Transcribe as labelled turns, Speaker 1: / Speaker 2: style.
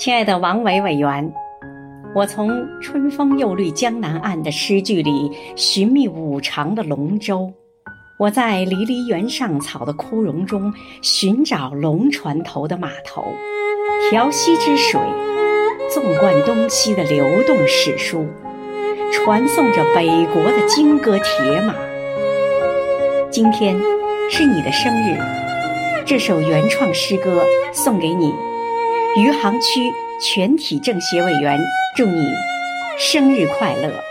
Speaker 1: 亲爱的王伟委员，我从“春风又绿江南岸”的诗句里寻觅五常的龙舟，我在离离原上草的枯荣中寻找龙船头的码头，调溪之水纵贯东西的流动史书，传颂着北国的金戈铁马。今天是你的生日，这首原创诗歌送给你。余杭区全体政协委员祝你生日快乐。